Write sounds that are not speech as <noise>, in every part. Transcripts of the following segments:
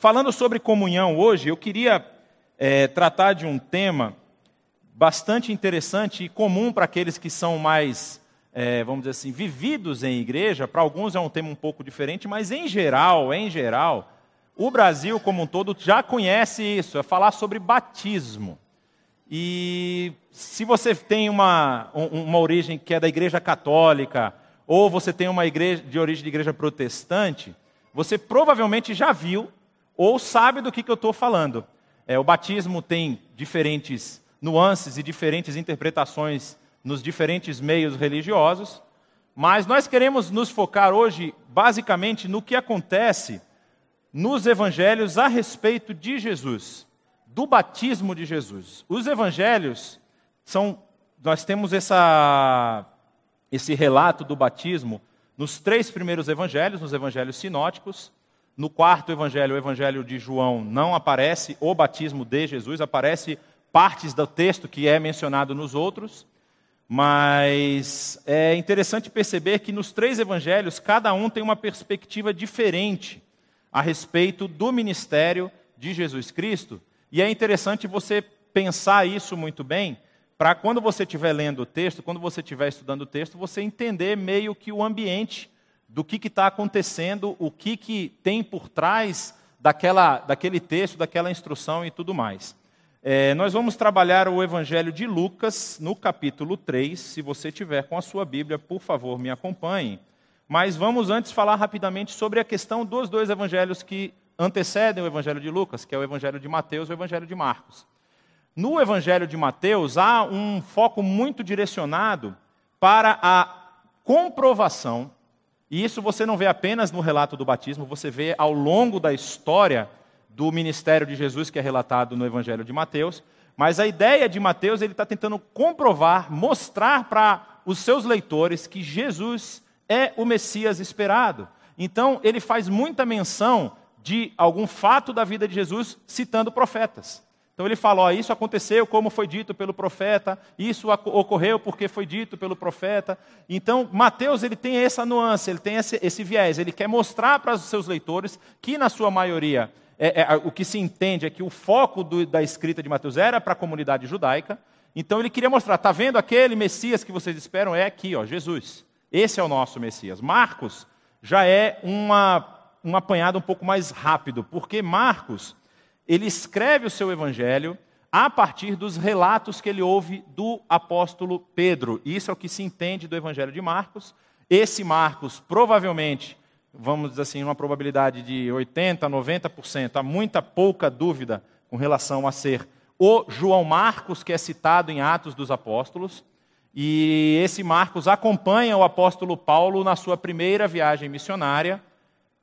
Falando sobre comunhão hoje, eu queria é, tratar de um tema bastante interessante e comum para aqueles que são mais, é, vamos dizer assim, vividos em igreja. Para alguns é um tema um pouco diferente, mas em geral, em geral, o Brasil como um todo já conhece isso, é falar sobre batismo. E se você tem uma, uma origem que é da igreja católica, ou você tem uma igreja de origem de igreja protestante, você provavelmente já viu ou sabe do que, que eu estou falando. É, o batismo tem diferentes nuances e diferentes interpretações nos diferentes meios religiosos, mas nós queremos nos focar hoje basicamente no que acontece nos evangelhos a respeito de Jesus, do batismo de Jesus. Os evangelhos são nós temos essa esse relato do batismo nos três primeiros evangelhos, nos evangelhos sinóticos. No quarto evangelho, o evangelho de João, não aparece o batismo de Jesus, aparece partes do texto que é mencionado nos outros. Mas é interessante perceber que nos três evangelhos, cada um tem uma perspectiva diferente a respeito do ministério de Jesus Cristo. E é interessante você pensar isso muito bem, para quando você estiver lendo o texto, quando você estiver estudando o texto, você entender meio que o ambiente do que está acontecendo, o que, que tem por trás daquela, daquele texto, daquela instrução e tudo mais. É, nós vamos trabalhar o Evangelho de Lucas no capítulo 3. Se você tiver com a sua Bíblia, por favor, me acompanhe. Mas vamos antes falar rapidamente sobre a questão dos dois evangelhos que antecedem o Evangelho de Lucas, que é o Evangelho de Mateus e o Evangelho de Marcos. No Evangelho de Mateus, há um foco muito direcionado para a comprovação, e isso você não vê apenas no relato do batismo, você vê ao longo da história do ministério de Jesus, que é relatado no Evangelho de Mateus. Mas a ideia de Mateus, ele está tentando comprovar, mostrar para os seus leitores que Jesus é o Messias esperado. Então, ele faz muita menção de algum fato da vida de Jesus, citando profetas. Então ele fala: ó, isso aconteceu como foi dito pelo profeta, isso ocorreu porque foi dito pelo profeta. Então Mateus ele tem essa nuance, ele tem esse, esse viés, ele quer mostrar para os seus leitores que na sua maioria é, é, o que se entende é que o foco do, da escrita de Mateus era para a comunidade judaica. Então ele queria mostrar: está vendo aquele Messias que vocês esperam é aqui, ó, Jesus. Esse é o nosso Messias. Marcos já é uma, um apanhado um pouco mais rápido, porque Marcos ele escreve o seu evangelho a partir dos relatos que ele ouve do apóstolo Pedro. Isso é o que se entende do evangelho de Marcos. Esse Marcos, provavelmente, vamos dizer assim, uma probabilidade de 80, 90%, há muita pouca dúvida com relação a ser o João Marcos, que é citado em Atos dos Apóstolos. E esse Marcos acompanha o apóstolo Paulo na sua primeira viagem missionária.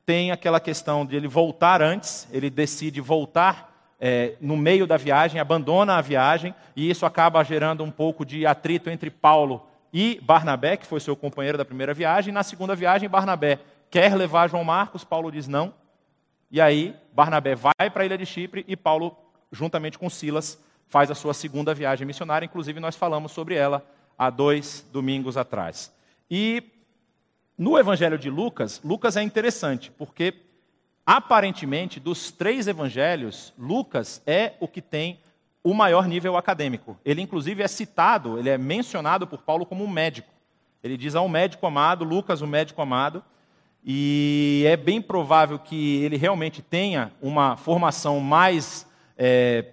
Tem aquela questão de ele voltar antes, ele decide voltar é, no meio da viagem, abandona a viagem, e isso acaba gerando um pouco de atrito entre Paulo e Barnabé, que foi seu companheiro da primeira viagem. Na segunda viagem, Barnabé quer levar João Marcos, Paulo diz não. E aí, Barnabé vai para a ilha de Chipre e Paulo, juntamente com Silas, faz a sua segunda viagem missionária. Inclusive, nós falamos sobre ela há dois domingos atrás. E no Evangelho de Lucas, Lucas é interessante, porque aparentemente dos três evangelhos, Lucas é o que tem o maior nível acadêmico. Ele, inclusive, é citado, ele é mencionado por Paulo como um médico. Ele diz a um médico amado, Lucas, o médico amado, e é bem provável que ele realmente tenha uma formação mais é,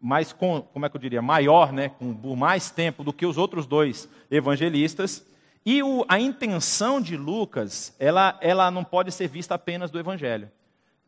mais com, como é que eu diria, maior, né, com por mais tempo do que os outros dois evangelistas. E o, a intenção de Lucas, ela, ela não pode ser vista apenas do evangelho.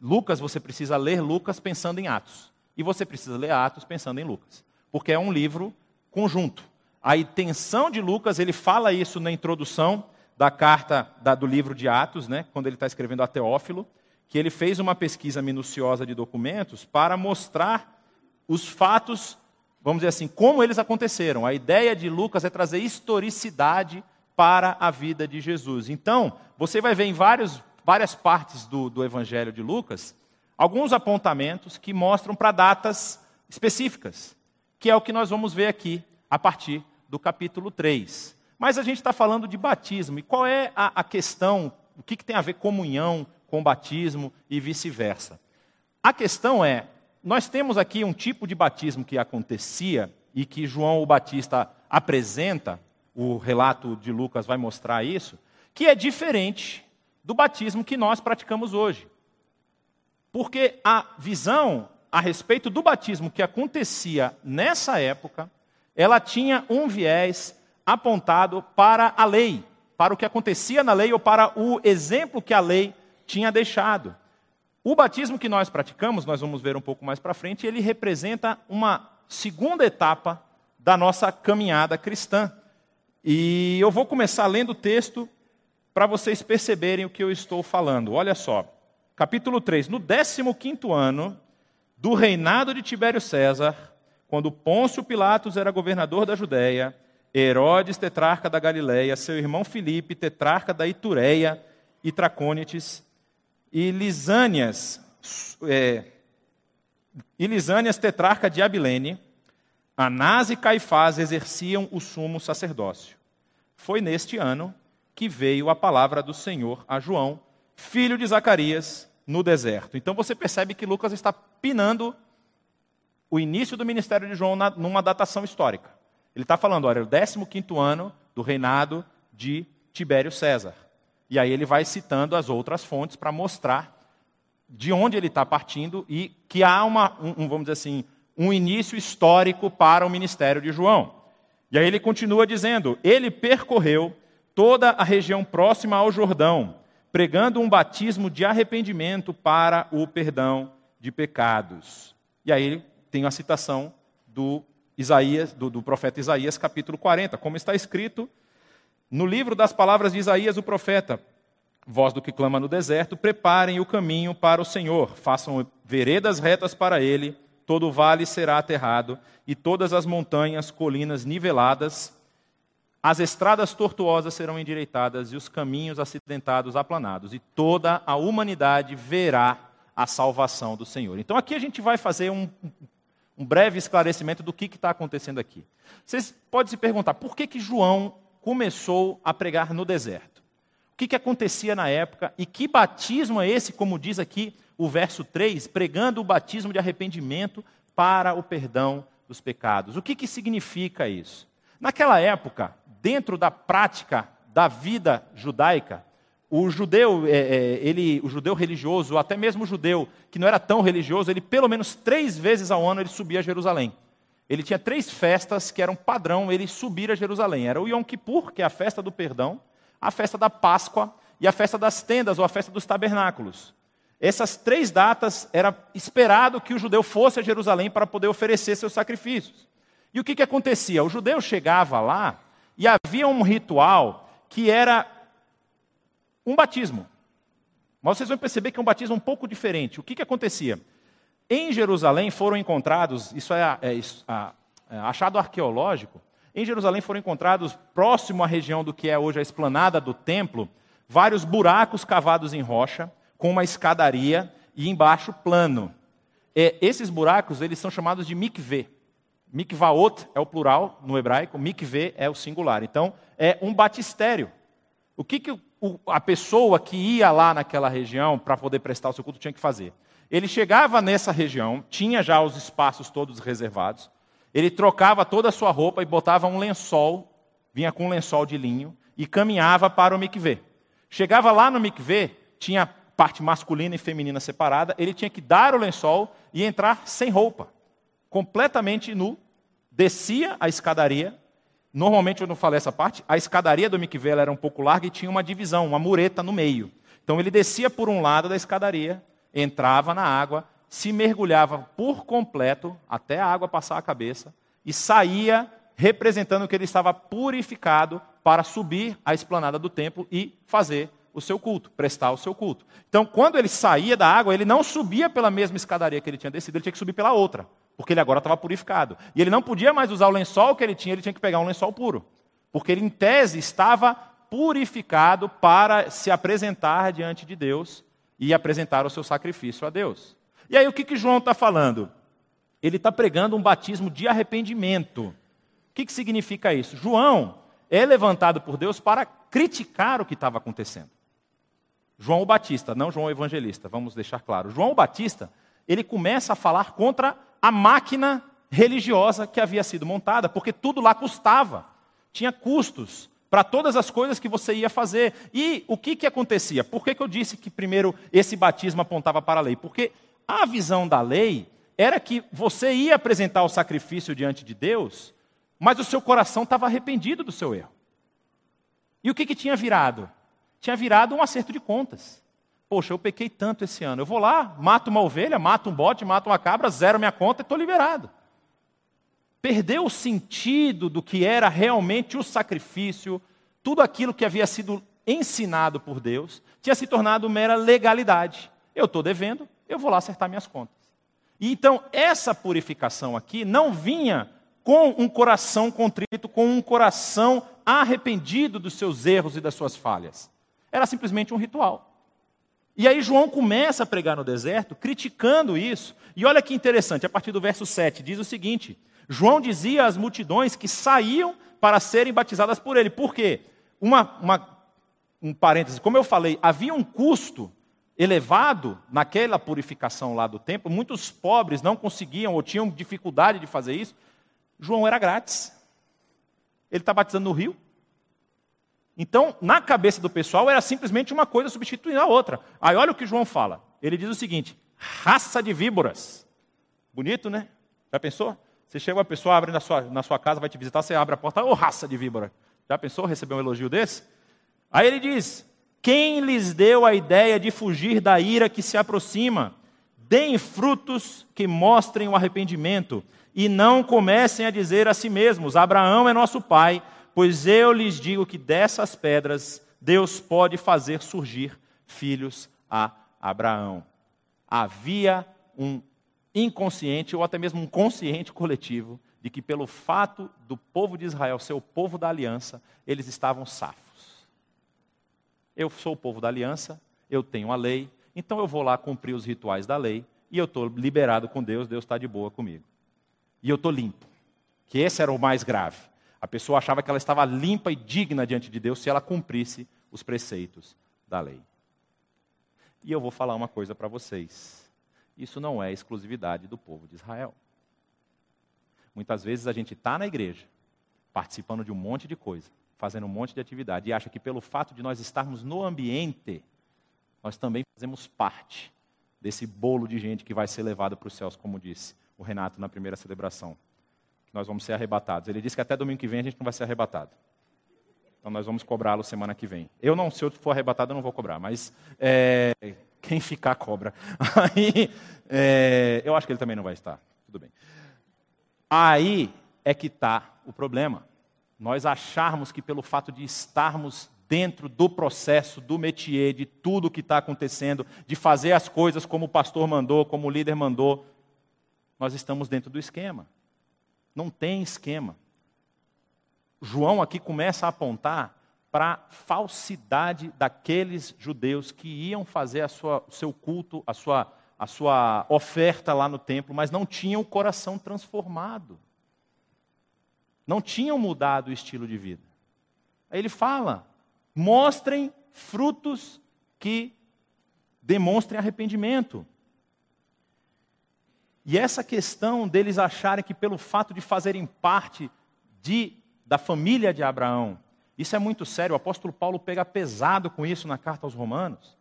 Lucas, você precisa ler Lucas pensando em Atos. E você precisa ler Atos pensando em Lucas. Porque é um livro conjunto. A intenção de Lucas, ele fala isso na introdução da carta da, do livro de Atos, né, quando ele está escrevendo a Teófilo, que ele fez uma pesquisa minuciosa de documentos para mostrar os fatos, vamos dizer assim, como eles aconteceram. A ideia de Lucas é trazer historicidade para a vida de Jesus. Então, você vai ver em vários, várias partes do, do Evangelho de Lucas alguns apontamentos que mostram para datas específicas, que é o que nós vamos ver aqui a partir do capítulo 3. Mas a gente está falando de batismo, e qual é a, a questão, o que, que tem a ver comunhão com batismo e vice-versa? A questão é, nós temos aqui um tipo de batismo que acontecia e que João o Batista apresenta, o relato de Lucas vai mostrar isso, que é diferente do batismo que nós praticamos hoje. Porque a visão a respeito do batismo que acontecia nessa época, ela tinha um viés apontado para a lei, para o que acontecia na lei ou para o exemplo que a lei tinha deixado. O batismo que nós praticamos, nós vamos ver um pouco mais para frente, ele representa uma segunda etapa da nossa caminhada cristã. E eu vou começar lendo o texto para vocês perceberem o que eu estou falando. Olha só, capítulo 3. No 15 ano do reinado de Tibério César, quando Pôncio Pilatos era governador da Judéia, Herodes, tetrarca da Galiléia, seu irmão Filipe, tetrarca da Itureia e Tracônites, e Lisânias, é, e Lisânias, tetrarca de Abilene, Anás e Caifás exerciam o sumo sacerdócio. Foi neste ano que veio a palavra do Senhor a João, filho de Zacarias, no deserto. Então você percebe que Lucas está pinando o início do ministério de João numa datação histórica. Ele está falando, olha, o 15 ano do reinado de Tibério César. E aí ele vai citando as outras fontes para mostrar de onde ele está partindo e que há uma, um, vamos dizer assim, um início histórico para o ministério de João. E aí ele continua dizendo: ele percorreu toda a região próxima ao Jordão, pregando um batismo de arrependimento para o perdão de pecados. E aí tem a citação do Isaías, do, do profeta Isaías, capítulo 40, como está escrito no livro das palavras de Isaías, o profeta: Voz do que clama no deserto, preparem o caminho para o Senhor, façam veredas retas para ele todo vale será aterrado, e todas as montanhas, colinas niveladas, as estradas tortuosas serão endireitadas, e os caminhos acidentados aplanados, e toda a humanidade verá a salvação do Senhor. Então aqui a gente vai fazer um, um breve esclarecimento do que está acontecendo aqui. Vocês podem se perguntar, por que, que João começou a pregar no deserto? O que, que acontecia na época e que batismo é esse, como diz aqui o verso 3, pregando o batismo de arrependimento para o perdão dos pecados. O que, que significa isso? Naquela época, dentro da prática da vida judaica, o judeu, é, é, ele, o judeu religioso, até mesmo o judeu que não era tão religioso, ele pelo menos três vezes ao ano ele subia a Jerusalém. Ele tinha três festas que eram padrão ele subir a Jerusalém. Era o Yom Kippur, que é a festa do perdão, a festa da Páscoa e a festa das tendas, ou a festa dos tabernáculos. Essas três datas era esperado que o judeu fosse a Jerusalém para poder oferecer seus sacrifícios. E o que, que acontecia? O judeu chegava lá e havia um ritual que era um batismo. Mas vocês vão perceber que é um batismo um pouco diferente. O que, que acontecia? Em Jerusalém foram encontrados, isso é, é, é achado arqueológico, em Jerusalém foram encontrados, próximo à região do que é hoje a esplanada do templo, vários buracos cavados em rocha, com uma escadaria e embaixo plano. É, esses buracos eles são chamados de mikveh. Mikvaot é o plural no hebraico, mikveh é o singular. Então, é um batistério. O que, que o, a pessoa que ia lá naquela região para poder prestar o seu culto tinha que fazer? Ele chegava nessa região, tinha já os espaços todos reservados, ele trocava toda a sua roupa e botava um lençol, vinha com um lençol de linho, e caminhava para o mikveh. Chegava lá no mikveh, tinha parte masculina e feminina separada, ele tinha que dar o lençol e entrar sem roupa, completamente nu, descia a escadaria. Normalmente eu não falei essa parte, a escadaria do mikveh era um pouco larga e tinha uma divisão, uma mureta no meio. Então ele descia por um lado da escadaria, entrava na água, se mergulhava por completo até a água passar a cabeça e saía representando que ele estava purificado para subir a esplanada do templo e fazer o seu culto, prestar o seu culto. Então, quando ele saía da água, ele não subia pela mesma escadaria que ele tinha descido, ele tinha que subir pela outra, porque ele agora estava purificado. E ele não podia mais usar o lençol que ele tinha, ele tinha que pegar um lençol puro, porque ele, em tese, estava purificado para se apresentar diante de Deus e apresentar o seu sacrifício a Deus. E aí, o que, que João está falando? Ele está pregando um batismo de arrependimento. O que, que significa isso? João é levantado por Deus para criticar o que estava acontecendo. João o Batista, não João o Evangelista, vamos deixar claro. João o Batista, ele começa a falar contra a máquina religiosa que havia sido montada, porque tudo lá custava, tinha custos para todas as coisas que você ia fazer. E o que, que acontecia? Por que, que eu disse que primeiro esse batismo apontava para a lei? Porque a visão da lei era que você ia apresentar o sacrifício diante de Deus, mas o seu coração estava arrependido do seu erro. E o que, que tinha virado? Tinha virado um acerto de contas. Poxa, eu pequei tanto esse ano. Eu vou lá, mato uma ovelha, mato um bote, mato uma cabra, zero minha conta e estou liberado. Perdeu o sentido do que era realmente o sacrifício, tudo aquilo que havia sido ensinado por Deus, tinha se tornado mera legalidade. Eu estou devendo, eu vou lá acertar minhas contas. E então, essa purificação aqui não vinha com um coração contrito, com um coração arrependido dos seus erros e das suas falhas. Era simplesmente um ritual. E aí João começa a pregar no deserto, criticando isso. E olha que interessante, a partir do verso 7, diz o seguinte: João dizia às multidões que saíam para serem batizadas por ele. Por quê? Uma, uma, um parêntese, como eu falei, havia um custo elevado naquela purificação lá do templo, muitos pobres não conseguiam ou tinham dificuldade de fazer isso. João era grátis. Ele está batizando no rio, então, na cabeça do pessoal, era simplesmente uma coisa substituindo a outra. Aí olha o que João fala. Ele diz o seguinte: raça de víboras. Bonito, né? Já pensou? Você chega uma pessoa, abre na sua, na sua casa, vai te visitar, você abre a porta, ô oh, raça de víbora. Já pensou receber um elogio desse? Aí ele diz: Quem lhes deu a ideia de fugir da ira que se aproxima? Deem frutos que mostrem o arrependimento, e não comecem a dizer a si mesmos: Abraão é nosso pai Pois eu lhes digo que dessas pedras Deus pode fazer surgir filhos a Abraão. Havia um inconsciente ou até mesmo um consciente coletivo de que, pelo fato do povo de Israel ser o povo da aliança, eles estavam safos. Eu sou o povo da aliança, eu tenho a lei, então eu vou lá cumprir os rituais da lei e eu estou liberado com Deus, Deus está de boa comigo. E eu estou limpo. Que esse era o mais grave. A pessoa achava que ela estava limpa e digna diante de Deus se ela cumprisse os preceitos da lei. E eu vou falar uma coisa para vocês. Isso não é exclusividade do povo de Israel. Muitas vezes a gente está na igreja, participando de um monte de coisa, fazendo um monte de atividade, e acha que pelo fato de nós estarmos no ambiente, nós também fazemos parte desse bolo de gente que vai ser levado para os céus, como disse o Renato na primeira celebração nós vamos ser arrebatados. Ele disse que até domingo que vem a gente não vai ser arrebatado. Então nós vamos cobrá-lo semana que vem. Eu não, se eu for arrebatado, eu não vou cobrar, mas é, quem ficar cobra. <laughs> Aí, é, eu acho que ele também não vai estar. Tudo bem. Aí é que está o problema. Nós acharmos que pelo fato de estarmos dentro do processo, do métier, de tudo que está acontecendo, de fazer as coisas como o pastor mandou, como o líder mandou, nós estamos dentro do esquema. Não tem esquema. João aqui começa a apontar para a falsidade daqueles judeus que iam fazer a sua, o seu culto, a sua, a sua oferta lá no templo, mas não tinham o coração transformado. Não tinham mudado o estilo de vida. Aí ele fala: mostrem frutos que demonstrem arrependimento. E essa questão deles acharem que pelo fato de fazerem parte de, da família de Abraão, isso é muito sério. O apóstolo Paulo pega pesado com isso na carta aos Romanos.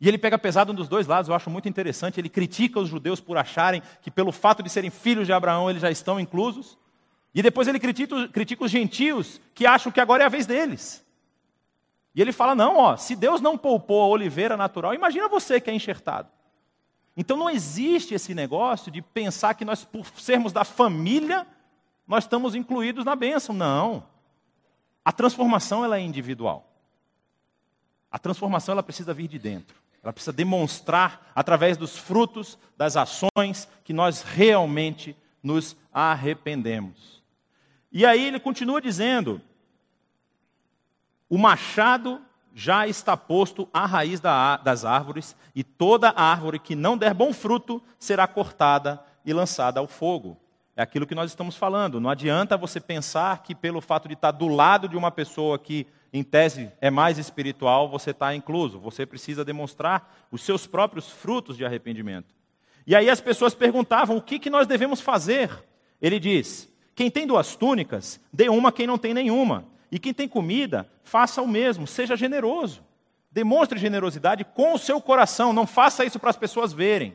E ele pega pesado dos dois lados, eu acho muito interessante. Ele critica os judeus por acharem que pelo fato de serem filhos de Abraão eles já estão inclusos. E depois ele critica, critica os gentios que acham que agora é a vez deles. E ele fala: não, ó, se Deus não poupou a oliveira natural, imagina você que é enxertado. Então não existe esse negócio de pensar que nós, por sermos da família, nós estamos incluídos na bênção. Não. A transformação ela é individual. A transformação ela precisa vir de dentro. Ela precisa demonstrar através dos frutos, das ações, que nós realmente nos arrependemos. E aí ele continua dizendo: o machado já está posto à raiz das árvores, e toda árvore que não der bom fruto será cortada e lançada ao fogo. É aquilo que nós estamos falando. Não adianta você pensar que, pelo fato de estar do lado de uma pessoa que, em tese, é mais espiritual, você está incluso. Você precisa demonstrar os seus próprios frutos de arrependimento. E aí as pessoas perguntavam: o que, que nós devemos fazer? Ele diz: quem tem duas túnicas, dê uma a quem não tem nenhuma. E quem tem comida, faça o mesmo, seja generoso. Demonstre generosidade com o seu coração, não faça isso para as pessoas verem.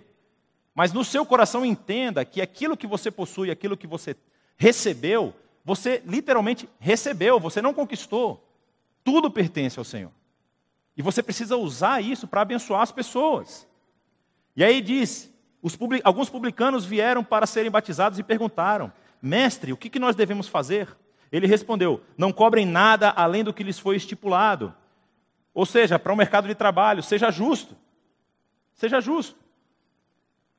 Mas no seu coração entenda que aquilo que você possui, aquilo que você recebeu, você literalmente recebeu, você não conquistou. Tudo pertence ao Senhor. E você precisa usar isso para abençoar as pessoas. E aí diz: public... alguns publicanos vieram para serem batizados e perguntaram: Mestre, o que, que nós devemos fazer? Ele respondeu: Não cobrem nada além do que lhes foi estipulado. Ou seja, para o mercado de trabalho, seja justo. Seja justo.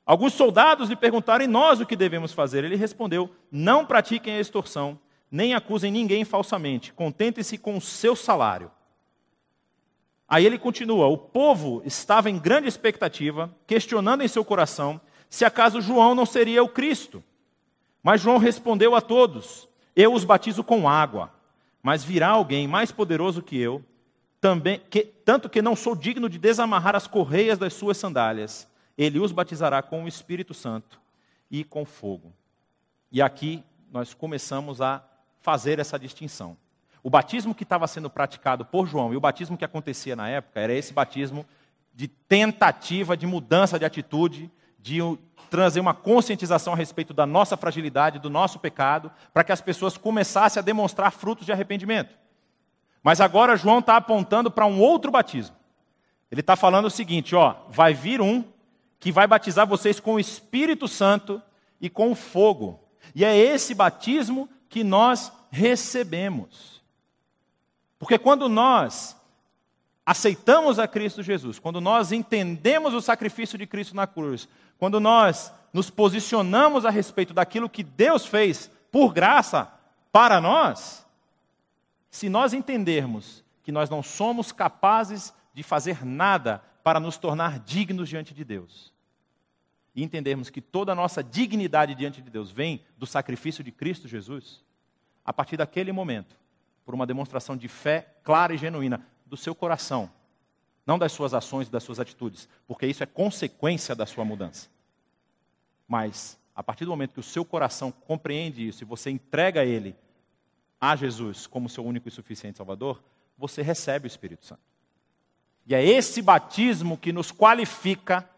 Alguns soldados lhe perguntaram: E nós o que devemos fazer? Ele respondeu: Não pratiquem a extorsão, nem acusem ninguém falsamente. Contentem-se com o seu salário. Aí ele continua: o povo estava em grande expectativa, questionando em seu coração se acaso João não seria o Cristo. Mas João respondeu a todos: Eu os batizo com água, mas virá alguém mais poderoso que eu, também, que, tanto que não sou digno de desamarrar as correias das suas sandálias. Ele os batizará com o Espírito Santo e com fogo. E aqui nós começamos a fazer essa distinção. O batismo que estava sendo praticado por João e o batismo que acontecia na época era esse batismo de tentativa de mudança de atitude, de trazer uma conscientização a respeito da nossa fragilidade, do nosso pecado, para que as pessoas começassem a demonstrar frutos de arrependimento. Mas agora João está apontando para um outro batismo. Ele está falando o seguinte: ó, vai vir um que vai batizar vocês com o Espírito Santo e com fogo. E é esse batismo que nós recebemos. Porque quando nós aceitamos a Cristo Jesus, quando nós entendemos o sacrifício de Cristo na cruz, quando nós nos posicionamos a respeito daquilo que Deus fez por graça para nós, se nós entendermos que nós não somos capazes de fazer nada para nos tornar dignos diante de Deus, e entendermos que toda a nossa dignidade diante de Deus vem do sacrifício de Cristo Jesus, a partir daquele momento, por uma demonstração de fé clara e genuína do seu coração, não das suas ações e das suas atitudes, porque isso é consequência da sua mudança. Mas, a partir do momento que o seu coração compreende isso e você entrega ele a Jesus como seu único e suficiente Salvador, você recebe o Espírito Santo. E é esse batismo que nos qualifica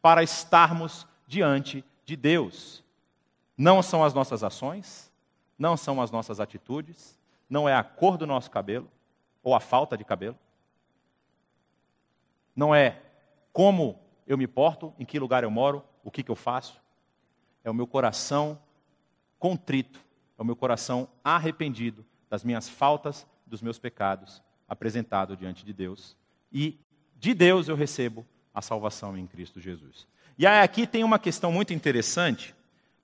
para estarmos diante de Deus. Não são as nossas ações, não são as nossas atitudes, não é a cor do nosso cabelo, ou a falta de cabelo. Não é como eu me porto, em que lugar eu moro, o que, que eu faço. É o meu coração contrito, é o meu coração arrependido das minhas faltas, dos meus pecados, apresentado diante de Deus. E de Deus eu recebo a salvação em Cristo Jesus. E aí aqui tem uma questão muito interessante,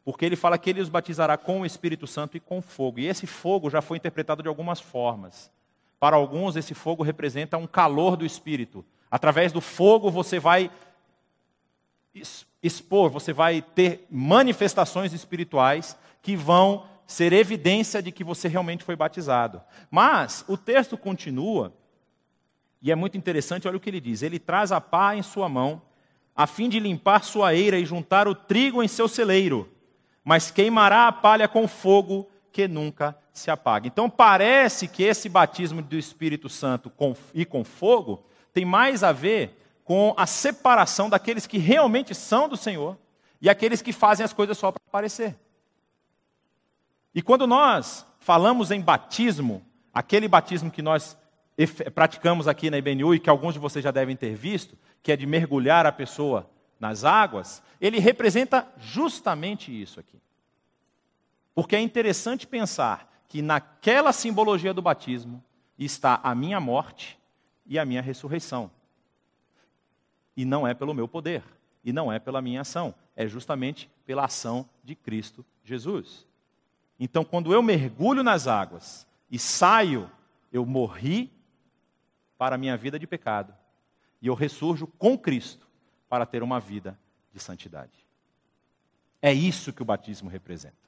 porque ele fala que ele os batizará com o Espírito Santo e com fogo. E esse fogo já foi interpretado de algumas formas. Para alguns, esse fogo representa um calor do Espírito. Através do fogo, você vai expor, você vai ter manifestações espirituais que vão ser evidência de que você realmente foi batizado. Mas o texto continua, e é muito interessante, olha o que ele diz: Ele traz a pá em sua mão, a fim de limpar sua eira e juntar o trigo em seu celeiro mas queimará a palha com fogo que nunca se apaga. Então parece que esse batismo do Espírito Santo com, e com fogo tem mais a ver com a separação daqueles que realmente são do Senhor e aqueles que fazem as coisas só para aparecer. E quando nós falamos em batismo, aquele batismo que nós praticamos aqui na IBNU e que alguns de vocês já devem ter visto, que é de mergulhar a pessoa nas águas, ele representa justamente isso aqui. Porque é interessante pensar que naquela simbologia do batismo está a minha morte e a minha ressurreição. E não é pelo meu poder, e não é pela minha ação, é justamente pela ação de Cristo Jesus. Então, quando eu mergulho nas águas e saio, eu morri para a minha vida de pecado, e eu ressurjo com Cristo para ter uma vida de santidade. É isso que o batismo representa.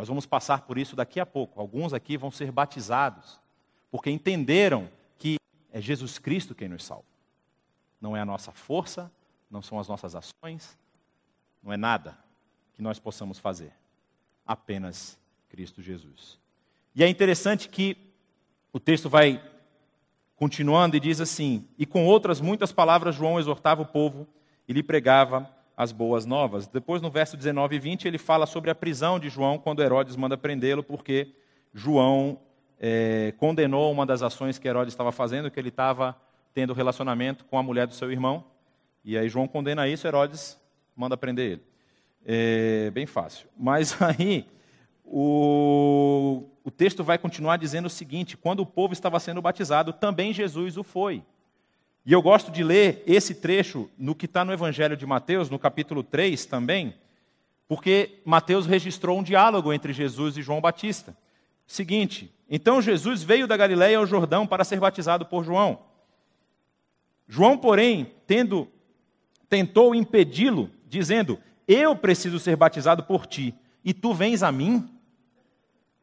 Nós vamos passar por isso daqui a pouco. Alguns aqui vão ser batizados, porque entenderam que é Jesus Cristo quem nos salva. Não é a nossa força, não são as nossas ações, não é nada que nós possamos fazer. Apenas Cristo Jesus. E é interessante que o texto vai continuando e diz assim: E com outras muitas palavras, João exortava o povo e lhe pregava as boas novas. Depois, no verso 19 e 20, ele fala sobre a prisão de João quando Herodes manda prendê-lo, porque João é, condenou uma das ações que Herodes estava fazendo, que ele estava tendo relacionamento com a mulher do seu irmão. E aí João condena isso, Herodes manda prender ele. É bem fácil. Mas <laughs> aí o, o texto vai continuar dizendo o seguinte: quando o povo estava sendo batizado, também Jesus o foi. E eu gosto de ler esse trecho no que está no Evangelho de Mateus, no capítulo 3 também, porque Mateus registrou um diálogo entre Jesus e João Batista. Seguinte: então Jesus veio da Galiléia ao Jordão para ser batizado por João. João, porém, tendo tentou impedi-lo, dizendo: Eu preciso ser batizado por ti, e tu vens a mim?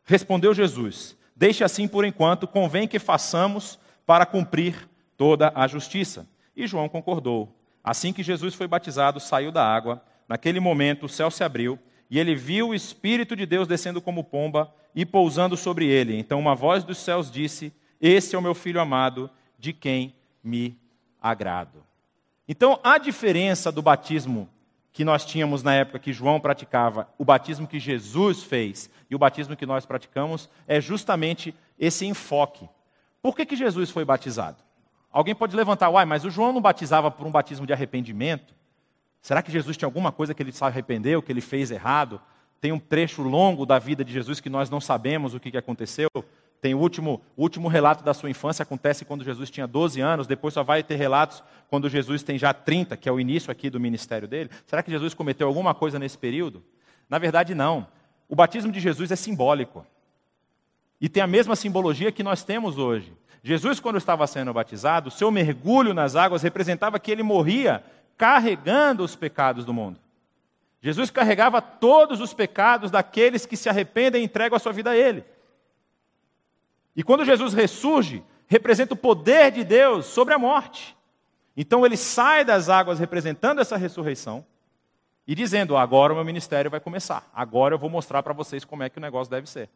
Respondeu Jesus: Deixe assim por enquanto, convém que façamos para cumprir toda a justiça. E João concordou. Assim que Jesus foi batizado, saiu da água. Naquele momento o céu se abriu e ele viu o Espírito de Deus descendo como pomba e pousando sobre ele. Então uma voz dos céus disse: Esse é o meu filho amado, de quem me agrado. Então a diferença do batismo que nós tínhamos na época que João praticava, o batismo que Jesus fez e o batismo que nós praticamos, é justamente esse enfoque. Por que, que Jesus foi batizado? Alguém pode levantar, uai, mas o João não batizava por um batismo de arrependimento? Será que Jesus tinha alguma coisa que ele se arrependeu, que ele fez errado? Tem um trecho longo da vida de Jesus que nós não sabemos o que aconteceu. Tem o último, o último relato da sua infância, acontece quando Jesus tinha 12 anos, depois só vai ter relatos quando Jesus tem já 30, que é o início aqui do ministério dele. Será que Jesus cometeu alguma coisa nesse período? Na verdade, não. O batismo de Jesus é simbólico. E tem a mesma simbologia que nós temos hoje. Jesus, quando estava sendo batizado, seu mergulho nas águas representava que ele morria carregando os pecados do mundo. Jesus carregava todos os pecados daqueles que se arrependem e entregam a sua vida a Ele. E quando Jesus ressurge, representa o poder de Deus sobre a morte. Então ele sai das águas representando essa ressurreição e dizendo: agora o meu ministério vai começar. Agora eu vou mostrar para vocês como é que o negócio deve ser.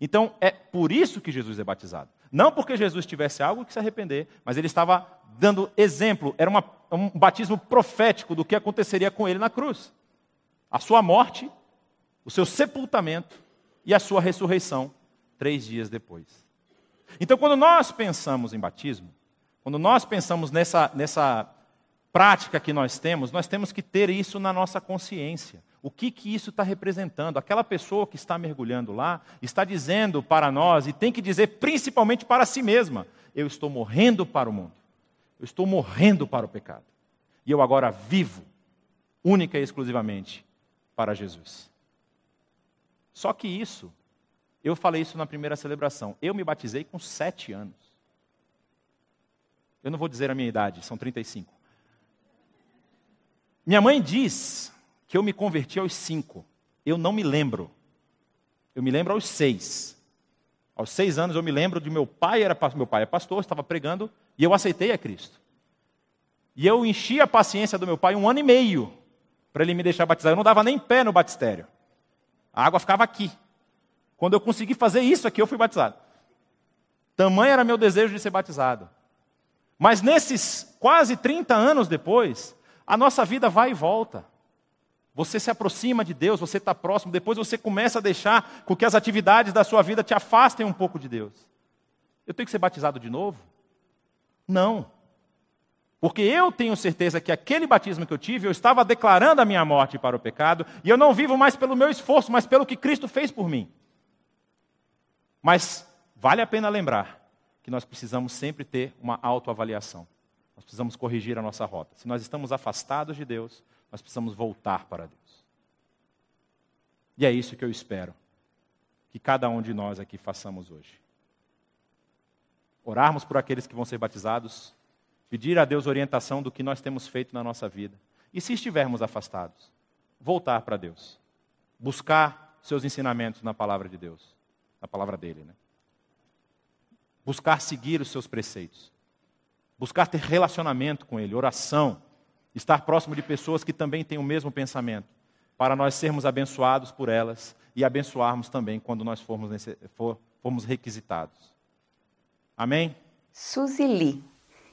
Então é por isso que Jesus é batizado. Não porque Jesus tivesse algo que se arrepender, mas ele estava dando exemplo. Era uma, um batismo profético do que aconteceria com ele na cruz: a sua morte, o seu sepultamento e a sua ressurreição três dias depois. Então, quando nós pensamos em batismo, quando nós pensamos nessa, nessa prática que nós temos, nós temos que ter isso na nossa consciência. O que, que isso está representando? Aquela pessoa que está mergulhando lá está dizendo para nós, e tem que dizer principalmente para si mesma: eu estou morrendo para o mundo, eu estou morrendo para o pecado, e eu agora vivo, única e exclusivamente, para Jesus. Só que isso eu falei isso na primeira celebração. Eu me batizei com sete anos. Eu não vou dizer a minha idade, são 35. Minha mãe diz que eu me converti aos cinco. Eu não me lembro. Eu me lembro aos seis. Aos seis anos eu me lembro de meu pai, era meu pai é pastor, estava pregando, e eu aceitei a Cristo. E eu enchi a paciência do meu pai um ano e meio para ele me deixar batizar. Eu não dava nem pé no batistério. A água ficava aqui. Quando eu consegui fazer isso aqui, eu fui batizado. Tamanho era meu desejo de ser batizado. Mas nesses quase 30 anos depois, a nossa vida vai e volta. Você se aproxima de Deus, você está próximo, depois você começa a deixar com que as atividades da sua vida te afastem um pouco de Deus. Eu tenho que ser batizado de novo? Não. Porque eu tenho certeza que aquele batismo que eu tive, eu estava declarando a minha morte para o pecado, e eu não vivo mais pelo meu esforço, mas pelo que Cristo fez por mim. Mas vale a pena lembrar que nós precisamos sempre ter uma autoavaliação. Nós precisamos corrigir a nossa rota. Se nós estamos afastados de Deus, nós precisamos voltar para Deus. E é isso que eu espero que cada um de nós aqui façamos hoje. Orarmos por aqueles que vão ser batizados, pedir a Deus orientação do que nós temos feito na nossa vida. E se estivermos afastados, voltar para Deus. Buscar seus ensinamentos na palavra de Deus na palavra dele. Né? Buscar seguir os seus preceitos. Buscar ter relacionamento com ele, oração. Estar próximo de pessoas que também têm o mesmo pensamento. para nós sermos abençoados por elas e abençoarmos também quando nós formos, for, formos requisitados. Amém? Suzy Lee,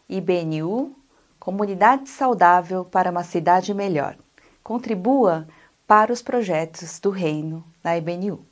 IBNU, Comunidade Saudável para uma Cidade Melhor. Contribua para os projetos do Reino da IBNU.